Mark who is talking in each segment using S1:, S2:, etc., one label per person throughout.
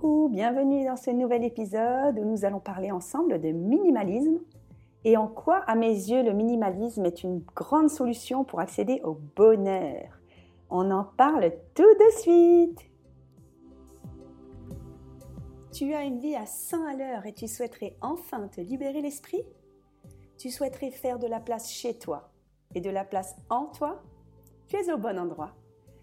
S1: Bienvenue dans ce nouvel épisode où nous allons parler ensemble de minimalisme et en quoi, à mes yeux, le minimalisme est une grande solution pour accéder au bonheur? On en parle tout de suite. Tu as une vie à 100 à l'heure et tu souhaiterais enfin te libérer l'esprit? Tu souhaiterais faire de la place chez toi et de la place en toi? Tu es au bon endroit.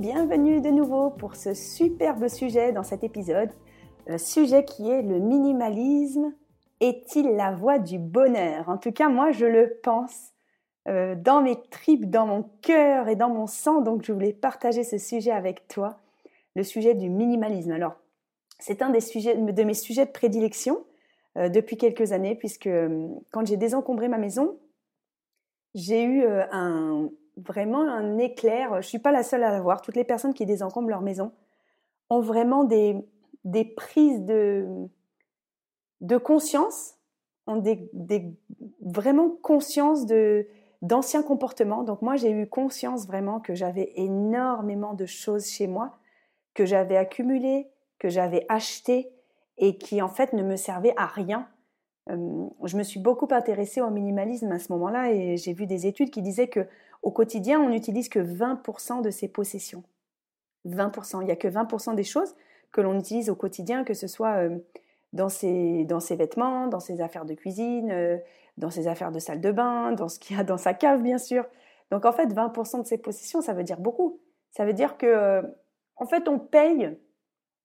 S1: Bienvenue de nouveau pour ce superbe sujet dans cet épisode. Le sujet qui est le minimalisme est-il la voie du bonheur? En tout cas, moi, je le pense euh, dans mes tripes, dans mon cœur et dans mon sang. Donc, je voulais partager ce sujet avec toi, le sujet du minimalisme. Alors, c'est un des sujets, de mes sujets de prédilection euh, depuis quelques années, puisque euh, quand j'ai désencombré ma maison, j'ai eu un, vraiment un éclair. Je ne suis pas la seule à l'avoir. Toutes les personnes qui désencombrent leur maison ont vraiment des, des prises de, de conscience, ont des, des vraiment conscience de, d'anciens comportements. Donc moi, j'ai eu conscience vraiment que j'avais énormément de choses chez moi, que j'avais accumulées, que j'avais achetées et qui en fait ne me servaient à rien. Euh, je me suis beaucoup intéressée au minimalisme à ce moment-là et j'ai vu des études qui disaient que au quotidien, on n'utilise que 20% de ses possessions. 20%. Il n'y a que 20% des choses que l'on utilise au quotidien, que ce soit euh, dans, ses, vêtements, dans ses affaires de cuisine, euh, dans ses affaires de salle de bain, dans ce qu'il y a dans sa cave, bien sûr. Donc en fait, 20% de ses possessions, ça veut dire beaucoup. Ça veut dire que, euh, en fait, on paye,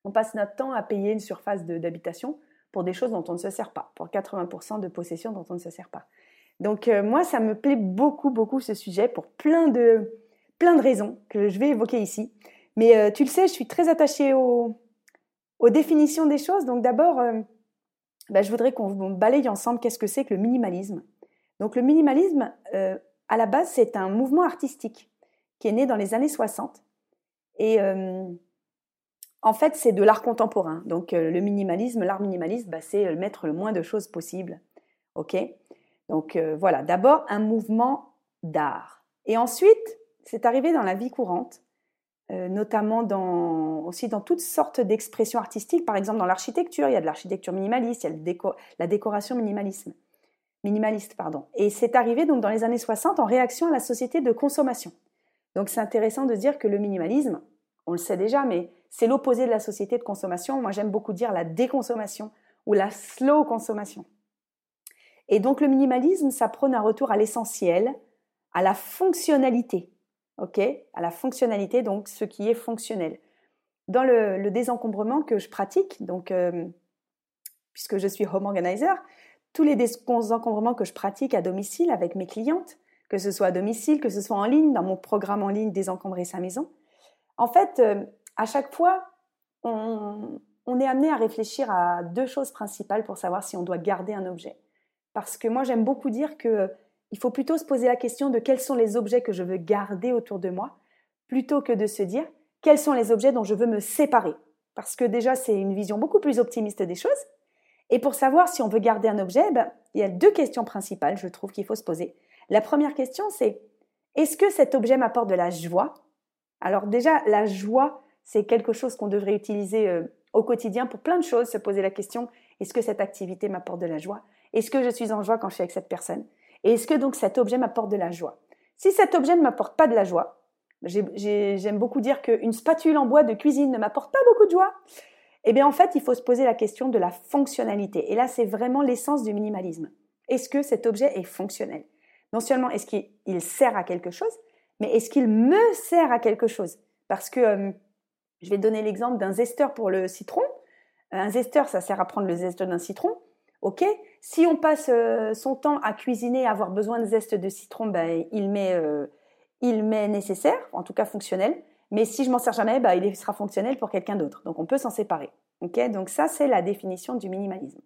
S1: on passe notre temps à payer une surface d'habitation pour des choses dont on ne se sert pas, pour 80% de possessions dont on ne se sert pas. Donc euh, moi, ça me plaît beaucoup, beaucoup ce sujet pour plein de, plein de raisons que je vais évoquer ici. Mais euh, tu le sais, je suis très attachée aux, définitions des choses. Donc d'abord, euh, bah, je voudrais qu'on balaye ensemble qu'est-ce que c'est que le minimalisme. Donc le minimalisme, à la base, c'est un mouvement artistique qui est né dans les années 60. Et en fait, c'est de l'art contemporain. Donc le minimalisme, l'art minimaliste, bah, c'est mettre le moins de choses possible. OK? Donc euh, voilà, d'abord un mouvement d'art. Et ensuite, c'est arrivé dans la vie courante, euh, notamment aussi dans toutes sortes d'expressions artistiques. Par exemple, dans l'architecture, il y a de l'architecture minimaliste, il y a la décoration minimalisme, minimaliste. Pardon. Et c'est arrivé donc dans les années 60 en réaction à la société de consommation. Donc c'est intéressant de dire que le minimalisme, on le sait déjà, mais c'est l'opposé de la société de consommation. Moi, j'aime beaucoup dire la déconsommation ou la slow consommation. Et donc le minimalisme, ça prône un retour à l'essentiel, à la fonctionnalité. OK? À la fonctionnalité, donc ce qui est fonctionnel. Dans le, désencombrement que je pratique, donc euh, puisque je suis home organizer, tous les désencombrements que je pratique à domicile avec mes clientes, que ce soit à domicile, que ce soit en ligne, dans mon programme en ligne Désencombrer sa maison, en fait, euh, à chaque fois, on, on est amené à réfléchir à deux choses principales pour savoir si on doit garder un objet. Parce que moi, j'aime beaucoup dire que il faut plutôt se poser la question de quels sont les objets que je veux garder autour de moi, plutôt que de se dire quels sont les objets dont je veux me séparer. Parce que déjà, c'est une vision beaucoup plus optimiste des choses. Et pour savoir si on veut garder un objet, ben, il y a deux questions principales, je trouve, qu'il faut se poser. La première question, c'est est-ce que cet objet m'apporte de la joie? Alors déjà, la joie, c'est quelque chose qu'on devrait utiliser euh, au quotidien pour plein de choses, se poser la question est-ce que cette activité m'apporte de la joie? Est-ce que je suis en joie quand je suis avec cette personne? Et est-ce que donc cet objet m'apporte de la joie? Si cet objet ne m'apporte pas de la joie, j'aime beaucoup dire qu'une spatule en bois de cuisine ne m'apporte pas beaucoup de joie. Eh bien, en fait, il faut se poser la question de la fonctionnalité. Et là, c'est vraiment l'essence du minimalisme. Est-ce que cet objet est fonctionnel? Non seulement est-ce qu'il sert à quelque chose, mais est-ce qu'il me sert à quelque chose? Parce que euh, je vais donner l'exemple d'un zesteur pour le citron. Un zesteur, ça sert à prendre le zeste d'un citron. Ok, si on passe euh, son temps à cuisiner, à avoir besoin de zeste de citron, ben, euh, il met nécessaire, en tout cas fonctionnel. Mais si je m'en sers jamais, ben, il sera fonctionnel pour quelqu'un d'autre. Donc on peut s'en séparer. Ok, donc ça c'est la définition du minimalisme.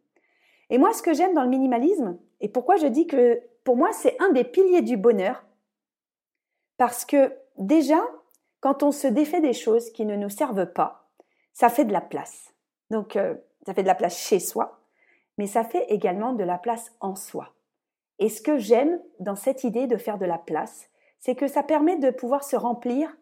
S1: Et moi, ce que j'aime dans le minimalisme, et pourquoi je dis que pour moi c'est un des piliers du bonheur, parce que déjà, quand on se défait des choses qui ne nous servent pas, ça fait de la place. Donc, euh, ça fait de la place chez soi, mais ça fait également de la place en soi. Et ce que j'aime dans cette idée de faire de la place, c'est que ça permet de pouvoir se remplir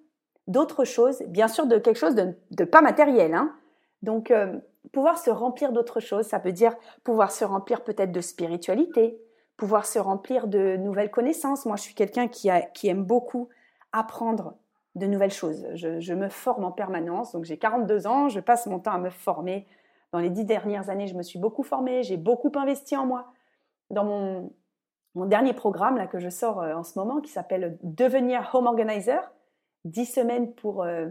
S1: d'autres choses, bien sûr de quelque chose de, pas matériel. Hein. Donc, euh, pouvoir se remplir d'autres choses, ça veut dire pouvoir se remplir peut-être de spiritualité, pouvoir se remplir de nouvelles connaissances. Moi, je suis quelqu'un qui aime beaucoup apprendre de nouvelles choses. Je, me forme en permanence, donc j'ai 42 ans, je passe mon temps à me former. Dans les dix dernières années, je me suis beaucoup formée, j'ai beaucoup investi en moi. Dans mon, dernier programme là, que je sors euh, en ce moment, qui s'appelle Devenir Home Organizer, 10 semaines pour euh,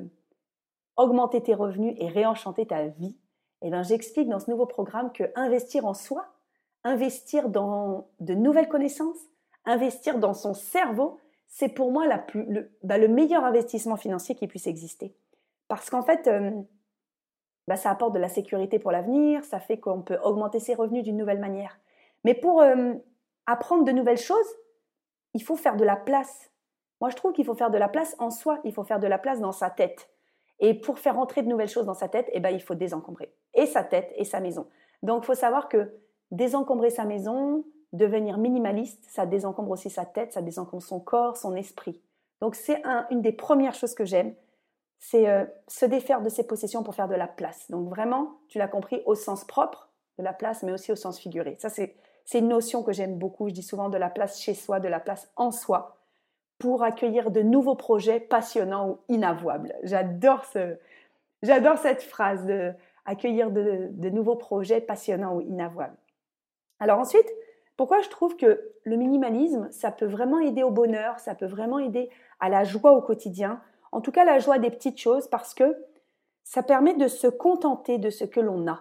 S1: augmenter tes revenus et réenchanter ta vie, et eh ben, j'explique dans ce nouveau programme que investir en soi, investir dans de nouvelles connaissances, investir dans son cerveau, c'est pour moi la plus, le, bah, le, meilleur investissement financier qui puisse exister. Parce qu'en fait, euh, bah, ça apporte de la sécurité pour l'avenir, ça fait qu'on peut augmenter ses revenus d'une nouvelle manière. Mais pour euh, apprendre de nouvelles choses, il faut faire de la place. Moi, je trouve qu'il faut faire de la place en soi, il faut faire de la place dans sa tête. Et pour faire entrer de nouvelles choses dans sa tête, eh ben, il faut désencombrer. Et sa tête et sa maison. Donc, il faut savoir que désencombrer sa maison, devenir minimaliste, ça désencombre aussi sa tête, ça désencombre son corps, son esprit. Donc c'est une des premières choses que j'aime, c'est euh, se défaire de ses possessions pour faire de la place. Donc vraiment, tu l'as compris, au sens propre de la place, mais aussi au sens figuré. Ça, c'est une notion que j'aime beaucoup. Je dis souvent de la place chez soi, de la place en soi, pour accueillir de nouveaux projets passionnants ou inavouables. J'adore ce, j'adore cette phrase de accueillir de nouveaux projets passionnants ou inavouables. Alors ensuite, pourquoi je trouve que le minimalisme, ça peut vraiment aider au bonheur, ça peut vraiment aider à la joie au quotidien, en tout cas la joie des petites choses, parce que ça permet de se contenter de ce que l'on a.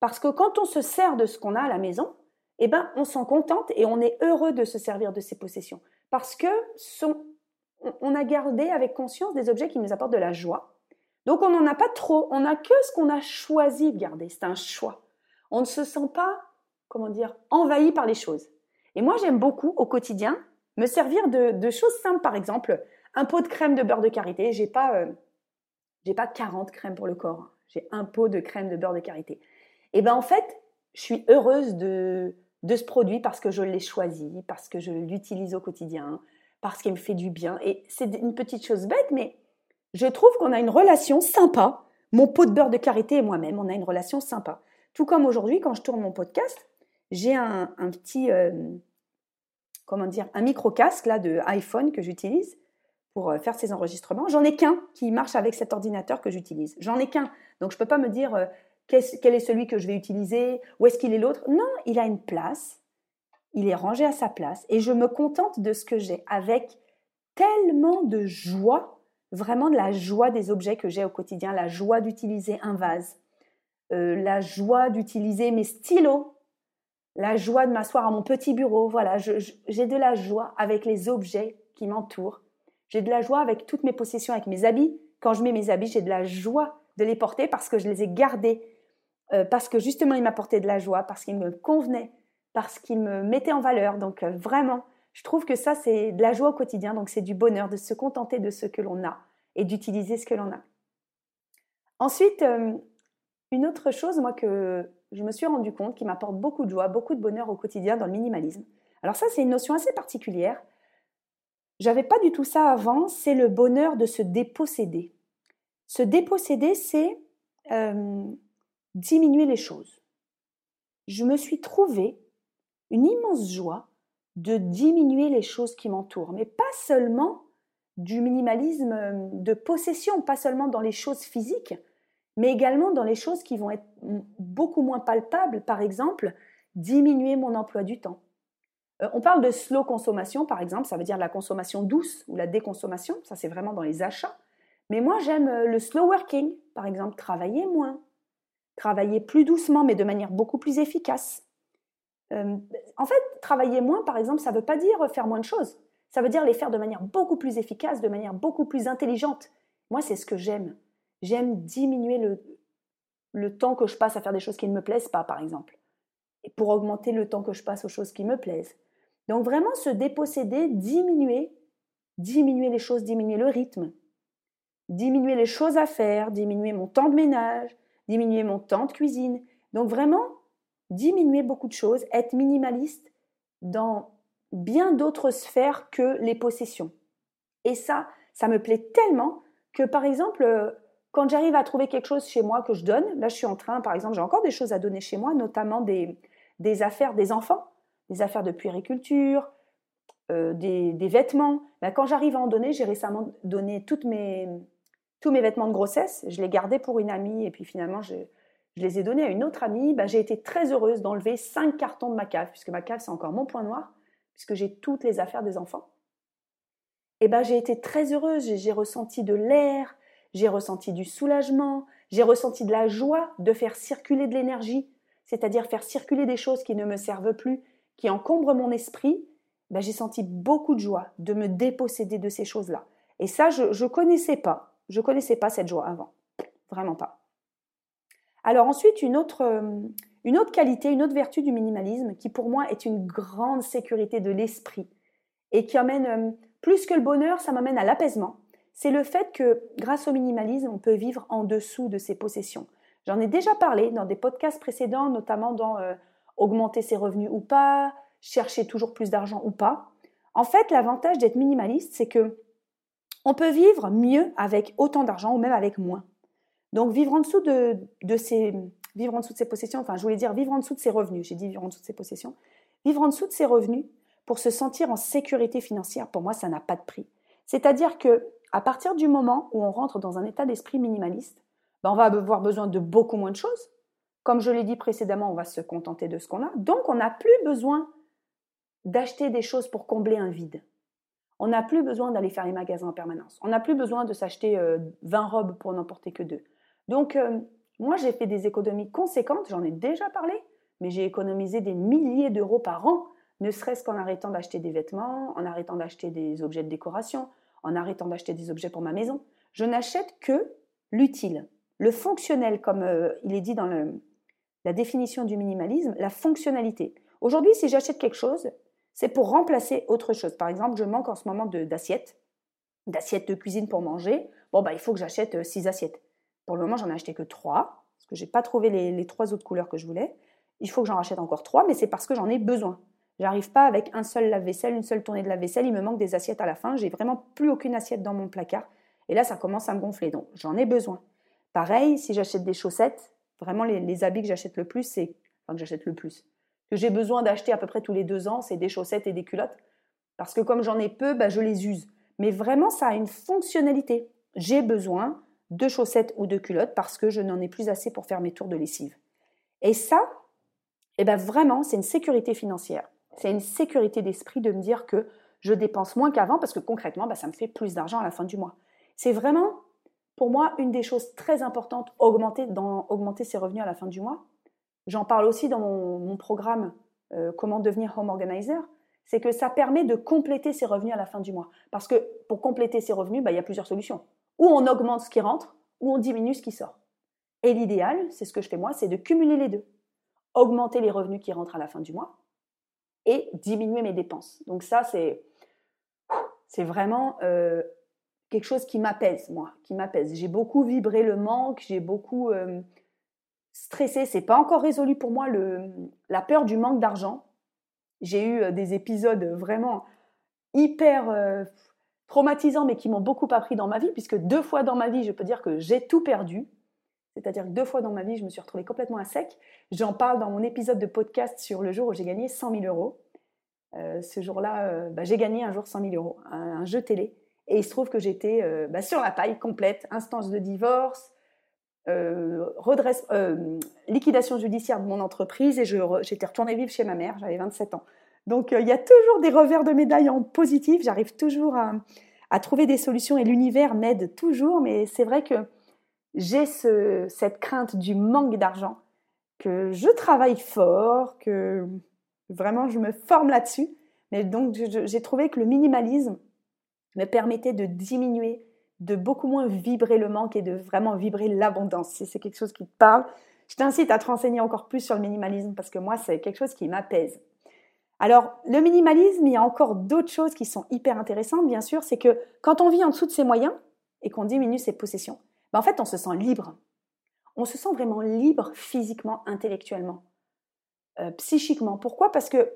S1: Parce que quand on se sert de ce qu'on a à la maison, eh ben, on s'en contente et on est heureux de se servir de ses possessions. Parce que on a gardé avec conscience des objets qui nous apportent de la joie. Donc on n'en a pas trop, on n'a que ce qu'on a choisi de garder, c'est un choix. On ne se sent pas comment dire, envahi par les choses. Et moi, j'aime beaucoup au quotidien me servir de, choses simples, par exemple, un pot de crème de beurre de karité. J'ai pas, euh, pas 40 crèmes pour le corps. Hein. J'ai un pot de crème de beurre de karité. Et ben en fait, je suis heureuse de, de ce produit parce que je l'ai choisi, parce que je l'utilise au quotidien, parce qu'il me fait du bien. Et c'est une petite chose bête, mais je trouve qu'on a une relation sympa. Mon pot de beurre de karité et moi-même, on a une relation sympa. Tout comme aujourd'hui, quand je tourne mon podcast, j'ai un, petit, euh, comment dire, un micro casque là de iPhone que j'utilise pour euh, faire ces enregistrements. J'en ai qu'un qui marche avec cet ordinateur que j'utilise. J'en ai qu'un, donc je peux pas me dire euh, quel est celui que je vais utiliser, où est-ce qu'il est l'autre. Non, il a une place, il est rangé à sa place et je me contente de ce que j'ai avec tellement de joie, vraiment de la joie des objets que j'ai au quotidien, la joie d'utiliser un vase, la joie d'utiliser mes stylos la joie de m'asseoir à mon petit bureau. Voilà, j'ai de la joie avec les objets qui m'entourent. J'ai de la joie avec toutes mes possessions, avec mes habits. Quand je mets mes habits, j'ai de la joie de les porter parce que je les ai gardés, euh, parce que justement ils m'apportaient de la joie, parce qu'ils me convenaient, parce qu'ils me mettaient en valeur. Donc euh, vraiment, je trouve que ça c'est de la joie au quotidien. Donc c'est du bonheur de se contenter de ce que l'on a et d'utiliser ce que l'on a. Ensuite, euh, une autre chose, moi, que je me suis rendu compte qui m'apporte beaucoup de joie, beaucoup de bonheur au quotidien dans le minimalisme. Alors ça, c'est une notion assez particulière. J'avais pas du tout ça avant, c'est le bonheur de se déposséder. Se déposséder, c'est euh, diminuer les choses. Je me suis trouvé une immense joie de diminuer les choses qui m'entourent, mais pas seulement du minimalisme de possession, pas seulement dans les choses physiques, mais également dans les choses qui vont être beaucoup moins palpables, par exemple, diminuer mon emploi du temps. Euh, on parle de slow consommation, par exemple, ça veut dire la consommation douce ou la déconsommation, ça c'est vraiment dans les achats. Mais moi j'aime euh, le slow working, par exemple, travailler moins, travailler plus doucement, mais de manière beaucoup plus efficace. Euh, en fait, travailler moins, par exemple, ça ne veut pas dire faire moins de choses. Ça veut dire les faire de manière beaucoup plus efficace, de manière beaucoup plus intelligente. Moi, c'est ce que j'aime. J'aime diminuer le, le temps que je passe à faire des choses qui ne me plaisent pas, par exemple, et pour augmenter le temps que je passe aux choses qui me plaisent. Donc vraiment se déposséder, diminuer, diminuer les choses, diminuer le rythme, diminuer les choses à faire, diminuer mon temps de ménage, diminuer mon temps de cuisine. Donc vraiment diminuer beaucoup de choses, être minimaliste dans bien d'autres sphères que les possessions. Et ça, ça me plaît tellement que par exemple, quand j'arrive à trouver quelque chose chez moi que je donne, là je suis en train, par exemple, j'ai encore des choses à donner chez moi, notamment des, des affaires des enfants des affaires de puériculture, euh, des, vêtements. Ben, quand j'arrive à en donner, j'ai récemment donné toutes mes, tous mes vêtements de grossesse. Je les gardais pour une amie et puis finalement, je, les ai donnés à une autre amie. Ben, j'ai été très heureuse d'enlever cinq cartons de ma cave, puisque ma cave, c'est encore mon point noir, puisque j'ai toutes les affaires des enfants. Et ben, j'ai été très heureuse. J'ai ressenti de l'air, j'ai ressenti du soulagement, j'ai ressenti de la joie de faire circuler de l'énergie, c'est-à-dire faire circuler des choses qui ne me servent plus, qui encombre mon esprit, ben, j'ai senti beaucoup de joie de me déposséder de ces choses-là. Et ça, je ne connaissais pas. Je connaissais pas cette joie avant. Vraiment pas. Alors ensuite, une autre, euh, une autre qualité, une autre vertu du minimalisme qui pour moi est une grande sécurité de l'esprit et qui amène, euh, plus que le bonheur, ça m'amène à l'apaisement, c'est le fait que grâce au minimalisme, on peut vivre en dessous de ses possessions. J'en ai déjà parlé dans des podcasts précédents, notamment dans euh, augmenter ses revenus ou pas, chercher toujours plus d'argent ou pas. En fait, l'avantage d'être minimaliste, c'est que on peut vivre mieux avec autant d'argent ou même avec moins. Donc vivre en dessous de, ses vivre en dessous de ses possessions, enfin je voulais dire vivre en dessous de ses revenus, j'ai dit vivre en dessous de ses possessions, vivre en dessous de ses revenus pour se sentir en sécurité financière, pour moi ça n'a pas de prix. C'est-à-dire que à partir du moment où on rentre dans un état d'esprit minimaliste, ben on va avoir besoin de beaucoup moins de choses, comme je l'ai dit précédemment, on va se contenter de ce qu'on a. Donc, on n'a plus besoin d'acheter des choses pour combler un vide. On n'a plus besoin d'aller faire les magasins en permanence. On n'a plus besoin de s'acheter 20 euh, robes pour n'en porter que deux. Donc, euh, moi, j'ai fait des économies conséquentes, j'en ai déjà parlé, mais j'ai économisé des milliers d'euros par an, ne serait-ce qu'en arrêtant d'acheter des vêtements, en arrêtant d'acheter des objets de décoration, en arrêtant d'acheter des objets pour ma maison. Je n'achète que l'utile, le fonctionnel, comme euh, il est dit dans le, la définition du minimalisme, la fonctionnalité. Aujourd'hui, si j'achète quelque chose, c'est pour remplacer autre chose. Par exemple, je manque en ce moment d'assiettes, d'assiettes de cuisine pour manger. Bon, bah, il faut que j'achète euh, six assiettes. Pour le moment, j'en ai acheté que trois, parce que je n'ai pas trouvé les, trois autres couleurs que je voulais. Il faut que j'en rachète encore trois, mais c'est parce que j'en ai besoin. J'arrive pas avec un seul lave-vaisselle, une seule tournée de lave-vaisselle, il me manque des assiettes à la fin, j'ai vraiment plus aucune assiette dans mon placard. Et là, ça commence à me gonfler, donc j'en ai besoin. Pareil, si j'achète des chaussettes, Vraiment, les, habits que j'achète le plus, c'est. Enfin, que j'achète le plus. Que j'ai besoin d'acheter à peu près tous les deux ans, c'est des chaussettes et des culottes. Parce que comme j'en ai peu, bah, je les use. Mais vraiment, ça a une fonctionnalité. J'ai besoin de chaussettes ou de culottes parce que je n'en ai plus assez pour faire mes tours de lessive. Et ça, eh ben vraiment, c'est une sécurité financière. C'est une sécurité d'esprit de me dire que je dépense moins qu'avant parce que concrètement, bah, ça me fait plus d'argent à la fin du mois. C'est vraiment pour moi, une des choses très importantes, augmenter, ses revenus à la fin du mois, j'en parle aussi dans mon, programme euh, Comment devenir home organizer, c'est que ça permet de compléter ses revenus à la fin du mois. Parce que pour compléter ses revenus, bah, il y a plusieurs solutions. Ou on augmente ce qui rentre, ou on diminue ce qui sort. Et l'idéal, c'est ce que je fais moi, c'est de cumuler les deux. Augmenter les revenus qui rentrent à la fin du mois et diminuer mes dépenses. Donc ça, c'est, c'est vraiment euh, quelque chose qui m'apaise, moi, qui m'apaise. J'ai beaucoup vibré le manque, j'ai beaucoup euh, stressé. C'est pas encore résolu pour moi la peur du manque d'argent. J'ai eu euh, des épisodes vraiment hyper euh, traumatisants, mais qui m'ont beaucoup appris dans ma vie, puisque deux fois dans ma vie, je peux dire que j'ai tout perdu. C'est-à-dire que deux fois dans ma vie, je me suis retrouvée complètement à sec. J'en parle dans mon épisode de podcast sur le jour où j'ai gagné 100 000 euros. ce jour-là, bah, j'ai gagné un jour 100 000 euros, un jeu télé. Et il se trouve que j'étais euh, bah, sur la paille complète, instance de divorce, redresse, liquidation judiciaire de mon entreprise et j'étais retournée vivre chez ma mère, j'avais 27 ans. Donc il y a toujours des revers de médaille en positif, j'arrive toujours à, trouver des solutions et l'univers m'aide toujours, mais c'est vrai que j'ai ce, cette crainte du manque d'argent, que je travaille fort, que vraiment je me forme là-dessus. Mais donc j'ai trouvé que le minimalisme me permettait de diminuer, de beaucoup moins vibrer le manque et de vraiment vibrer l'abondance. Si c'est quelque chose qui te parle, je t'incite à te renseigner encore plus sur le minimalisme parce que moi, c'est quelque chose qui m'apaise. Alors, le minimalisme, il y a encore d'autres choses qui sont hyper intéressantes, bien sûr, c'est que quand on vit en dessous de ses moyens et qu'on diminue ses possessions, ben, en fait, on se sent libre. On se sent vraiment libre physiquement, intellectuellement, euh, psychiquement. Pourquoi? Parce que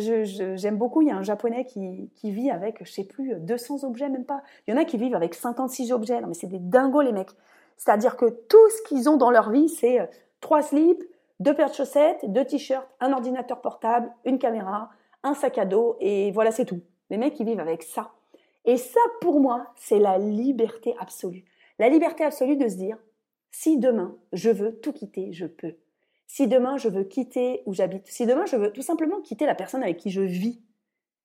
S1: j'aime beaucoup, il y a un japonais qui, vit avec, je sais plus, 200 objets, même pas. Il y en a qui vivent avec 56 objets. Non, mais c'est des dingos, les mecs. C'est-à-dire que tout ce qu'ils ont dans leur vie, c'est euh, trois slips, deux paires de chaussettes, deux t-shirts, un ordinateur portable, une caméra, un sac à dos, et voilà, c'est tout. Les mecs, ils vivent avec ça. Et ça, pour moi, c'est la liberté absolue. La liberté absolue de se dire, si demain je veux tout quitter, je peux. Si demain je veux quitter où j'habite, si demain je veux tout simplement quitter la personne avec qui je vis,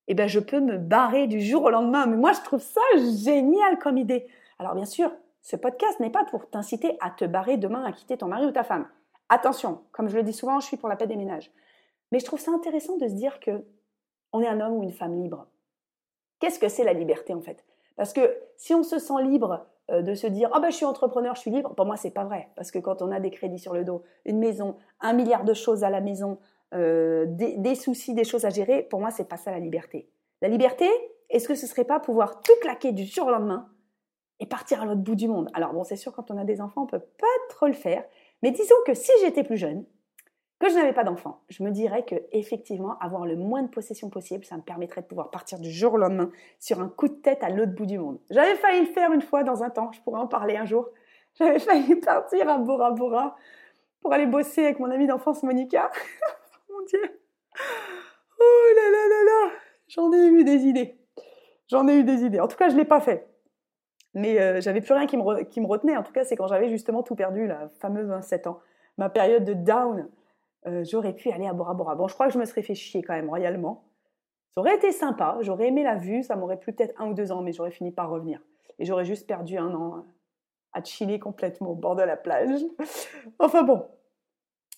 S1: eh ben je peux me barrer du jour au lendemain. Mais moi je trouve ça génial comme idée. Alors bien sûr, ce podcast n'est pas pour t'inciter à te barrer demain, à quitter ton mari ou ta femme. Attention, comme je le dis souvent, je suis pour la paix des ménages. Mais je trouve ça intéressant de se dire que on est un homme ou une femme libre. Qu'est-ce que c'est la liberté en fait? Parce que si on se sent libre de se dire ah ben je suis entrepreneur, je suis libre. Pour moi c'est pas vrai parce que quand on a des crédits sur le dos, une maison, un milliard de choses à la maison, euh, des, soucis, des choses à gérer, pour moi c'est pas ça la liberté. La liberté, est-ce que ce serait pas pouvoir tout claquer du jour au lendemain et partir à l'autre bout du monde? Alors bon c'est sûr quand on a des enfants on peut pas trop le faire, mais disons que si j'étais plus jeune, que je n'avais pas d'enfant, je me dirais que effectivement avoir le moins de possessions possible, ça me permettrait de pouvoir partir du jour au lendemain sur un coup de tête à l'autre bout du monde. J'avais failli le faire une fois dans un temps, je pourrais en parler un jour. J'avais failli partir à Bora Bora pour aller bosser avec mon amie d'enfance Monica. mon Dieu. Oh là là là là. J'en ai eu des idées. J'en ai eu des idées. En tout cas, je l'ai pas fait. Mais euh, j'avais plus rien qui me, qui me retenait. En tout cas, c'est quand j'avais justement tout perdu, la fameuse 27 ans. Ma période de down euh, j'aurais pu aller à Bora Bora. Bon, je crois que je me serais fait chier quand même royalement. Ça aurait été sympa, j'aurais aimé la vue, ça m'aurait plu peut-être un ou deux ans, mais j'aurais fini par revenir. Et j'aurais juste perdu un an à chiller complètement au bord de la plage. enfin bon.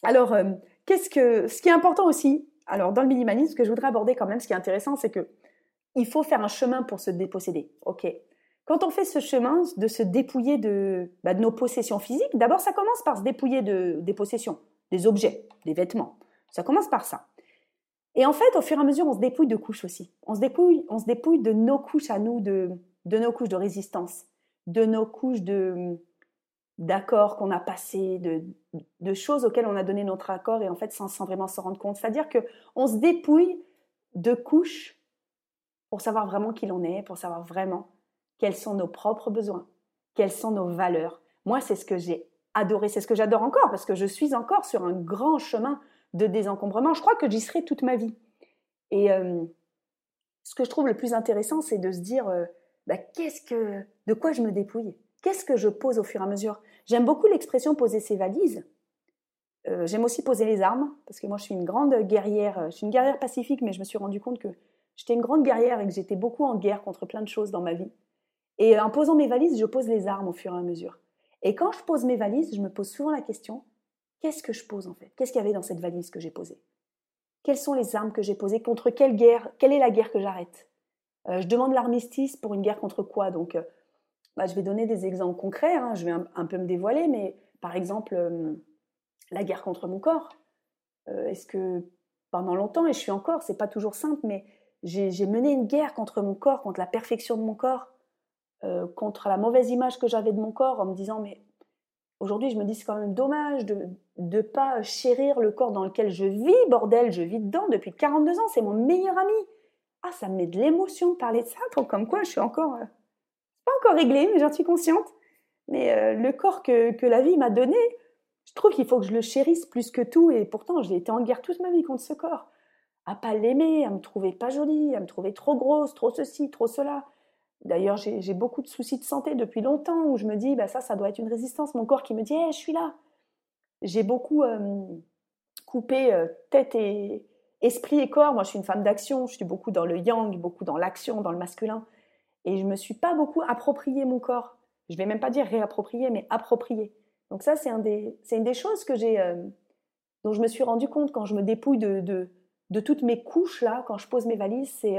S1: Alors, euh, qu'est-ce que, ce qui est important aussi, alors dans le minimalisme, ce que je voudrais aborder quand même, ce qui est intéressant, c'est que il faut faire un chemin pour se déposséder. Ok? Quand on fait ce chemin de se dépouiller de, bah, de nos possessions physiques, d'abord ça commence par se dépouiller de, des possessions des objets, des vêtements. Ça commence par ça. Et en fait, au fur et à mesure, on se dépouille de couches aussi. On se dépouille, on se dépouille de nos couches à nous, de, de nos couches de résistance, de nos couches de d'accords qu'on a passés, de, de, choses auxquelles on a donné notre accord et en fait sans, sans vraiment s'en rendre compte. C'est-à-dire que on se dépouille de couches pour savoir vraiment qui l'on est, pour savoir vraiment quels sont nos propres besoins, quelles sont nos valeurs. Moi, c'est ce que j'ai adoré. C'est ce que j'adore encore parce que je suis encore sur un grand chemin de désencombrement. Je crois que j'y serai toute ma vie. Et euh, ce que je trouve le plus intéressant, c'est de se dire euh, bah, qu'est-ce que, de quoi je me dépouille? Qu'est-ce que je pose au fur et à mesure? J'aime beaucoup l'expression poser ses valises. Euh, j'aime aussi poser les armes parce que moi je suis une grande guerrière. Je suis une guerrière pacifique, mais je me suis rendu compte que j'étais une grande guerrière et que j'étais beaucoup en guerre contre plein de choses dans ma vie. Et en posant mes valises, je pose les armes au fur et à mesure. Et quand je pose mes valises, je me pose souvent la question, qu'est-ce que je pose en fait? Qu'est-ce qu'il y avait dans cette valise que j'ai posée? Quelles sont les armes que j'ai posées? Contre quelle guerre Quelle est la guerre que j'arrête? Euh, Je demande l'armistice pour une guerre contre quoi? Donc, euh, bah, je vais donner des exemples concrets, hein, je vais un, peu me dévoiler, mais par exemple, euh, la guerre contre mon corps. Est-ce que pendant longtemps, et je suis encore, c'est pas toujours simple, mais j'ai mené une guerre contre mon corps, contre la perfection de mon corps, euh, contre la mauvaise image que j'avais de mon corps en me disant mais aujourd'hui je me dis c'est quand même dommage de ne pas chérir le corps dans lequel je vis, bordel, je vis dedans depuis 42 ans, c'est mon meilleur ami. Ah, ça me met de l'émotion de parler de ça, comme quoi je suis encore, euh, pas encore réglée, mais j'en suis consciente. Mais euh, le corps que, que la vie m'a donné, je trouve qu'il faut que je le chérisse plus que tout, et pourtant j'ai été en guerre toute ma vie contre ce corps. À pas l'aimer, à me trouver pas jolie, à me trouver trop grosse, trop ceci, trop cela D'ailleurs, j'ai beaucoup de soucis de santé depuis longtemps où je me dis, bah, ça, ça doit être une résistance. Mon corps qui me dit, je suis là. J'ai beaucoup euh, coupé euh, tête et esprit et corps. Moi, je suis une femme d'action. Je suis beaucoup dans le yang, beaucoup dans l'action, dans le masculin. Et je me suis pas beaucoup approprié mon corps. Je vais même pas dire réapproprié, mais approprié. Donc ça, c'est un une des choses que j'ai, euh, dont je me suis rendu compte quand je me dépouille de, de, toutes mes couches là, quand je pose mes valises, c'est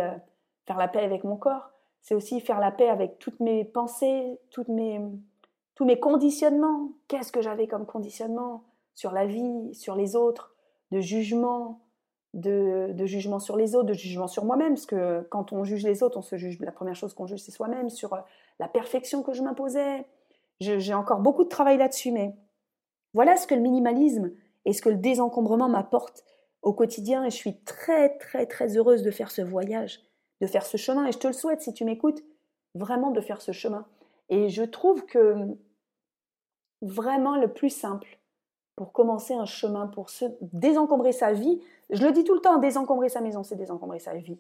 S1: faire la paix avec mon corps c'est aussi faire la paix avec toutes mes pensées, toutes mes, tous mes conditionnements. Qu'est-ce que j'avais comme conditionnement sur la vie, sur les autres, de jugement, de, jugement sur les autres, de jugement sur moi-même, parce que quand on juge les autres, on se juge, la première chose qu'on juge, c'est soi-même, sur euh, la perfection que je m'imposais. J'ai encore beaucoup de travail là-dessus, mais voilà ce que le minimalisme et ce que le désencombrement m'apporte au quotidien, et je suis très, très, très heureuse de faire ce voyage de faire ce chemin. Et je te le souhaite, si tu m'écoutes, vraiment de faire ce chemin. Et je trouve que vraiment le plus simple pour commencer un chemin, pour se désencombrer sa vie, je le dis tout le temps, désencombrer sa maison, c'est désencombrer sa vie.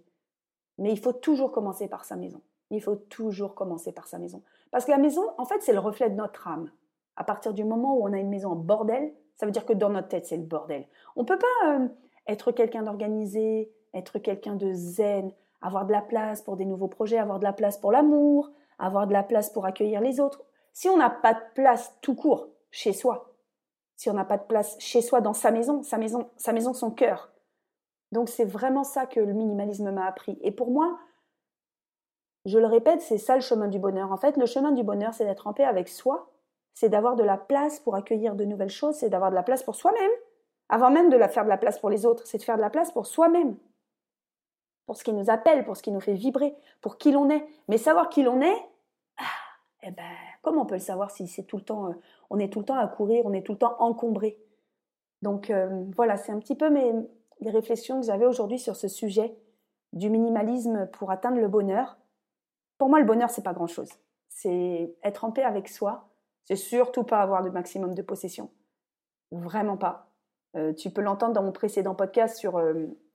S1: Mais il faut toujours commencer par sa maison. Il faut toujours commencer par sa maison. Parce que la maison, en fait, c'est le reflet de notre âme. À partir du moment où on a une maison en bordel, ça veut dire que dans notre tête, c'est le bordel. On ne peut pas euh, être quelqu'un d'organisé, être quelqu'un de zen, avoir de la place pour des nouveaux projets, avoir de la place pour l'amour, avoir de la place pour accueillir les autres. Si on n'a pas de place tout court chez soi, si on n'a pas de place chez soi dans sa maison, sa maison, sa maison, son cœur. Donc c'est vraiment ça que le minimalisme m'a appris. Et pour moi, je le répète, c'est ça le chemin du bonheur. En fait, le chemin du bonheur, c'est d'être en paix avec soi, c'est d'avoir de la place pour accueillir de nouvelles choses, c'est d'avoir de la place pour soi-même. Avant même de la faire de la place pour les autres, c'est de faire de la place pour soi-même pour ce qui nous appelle, pour ce qui nous fait vibrer, pour qui l'on est. Mais savoir qui l'on est, ah, eh ben, comment on peut le savoir si c'est tout le temps, euh, on est tout le temps à courir, on est tout le temps encombré. Donc euh, voilà, c'est un petit peu mes, les réflexions que j'avais aujourd'hui sur ce sujet du minimalisme pour atteindre le bonheur. Pour moi, le bonheur, c'est pas grand-chose. C'est être en paix avec soi. C'est surtout pas avoir le maximum de possessions. Vraiment pas. Euh, tu peux l'entendre dans mon précédent podcast sur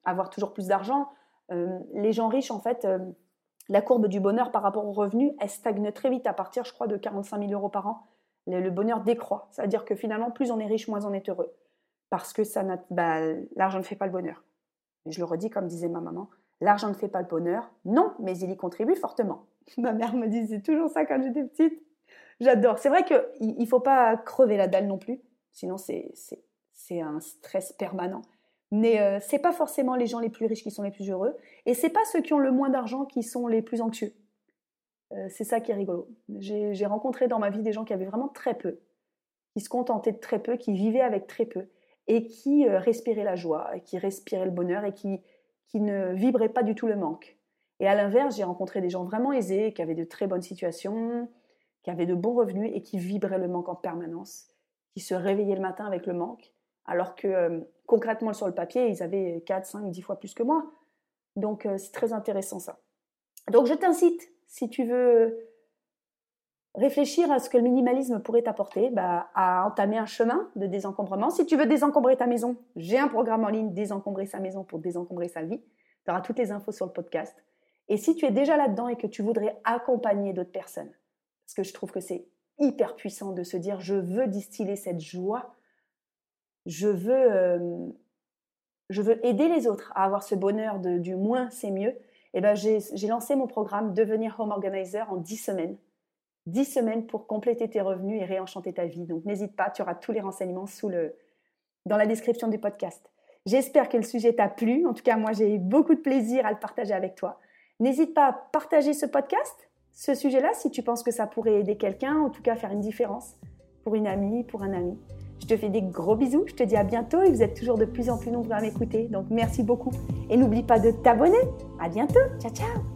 S1: avoir toujours plus d'argent. Euh, les gens riches, en fait, euh, la courbe du bonheur par rapport aux revenus, elle stagne très vite à partir, je crois, de 45 000 euros par an. Le, bonheur décroît. C'est-à-dire que finalement, plus on est riche, moins on est heureux. Parce que ça bah, l'argent ne fait pas le bonheur. je le redis comme disait ma maman, l'argent ne fait pas le bonheur. Non, mais il y contribue fortement. ma mère me disait toujours ça quand j'étais petite. J'adore. C'est vrai qu'il ne faut pas crever la dalle non plus. Sinon, c'est un stress permanent. Mais euh, c'est pas forcément les gens les plus riches qui sont les plus heureux, et c'est pas ceux qui ont le moins d'argent qui sont les plus anxieux. Euh, c'est ça qui est rigolo. J'ai rencontré dans ma vie des gens qui avaient vraiment très peu, qui se contentaient de très peu, qui vivaient avec très peu, et qui euh, respiraient la joie, qui respiraient le bonheur, et qui, qui ne vibraient pas du tout le manque. Et à l'inverse, j'ai rencontré des gens vraiment aisés, qui avaient de très bonnes situations, qui avaient de bons revenus et qui vibraient le manque en permanence, qui se réveillaient le matin avec le manque, alors que concrètement sur le papier, ils avaient 4, 5, 10 fois plus que moi. Donc euh, c'est très intéressant ça. Donc je t'incite, si tu veux réfléchir à ce que le minimalisme pourrait t'apporter, bah, à entamer un chemin de désencombrement. Si tu veux désencombrer ta maison, j'ai un programme en ligne, désencombrer sa maison pour désencombrer sa vie. Tu auras toutes les infos sur le podcast. Et si tu es déjà là-dedans et que tu voudrais accompagner d'autres personnes, parce que je trouve que c'est hyper puissant de se dire je veux distiller cette joie je veux, je veux aider les autres à avoir ce bonheur de, du moins c'est mieux, et eh ben j'ai lancé mon programme Devenir Home Organizer en 10 semaines. 10 semaines pour compléter tes revenus et réenchanter ta vie. Donc n'hésite pas, tu auras tous les renseignements sous le, dans la description du podcast. J'espère que le sujet t'a plu. En tout cas, moi, j'ai eu beaucoup de plaisir à le partager avec toi. N'hésite pas à partager ce podcast, ce sujet-là, si tu penses que ça pourrait aider quelqu'un, en tout cas faire une différence pour une amie, pour un ami. Je te fais des gros bisous, je te dis à bientôt et vous êtes toujours de plus en plus nombreux à m'écouter. Donc merci beaucoup et n'oublie pas de t'abonner. À bientôt. Ciao ciao.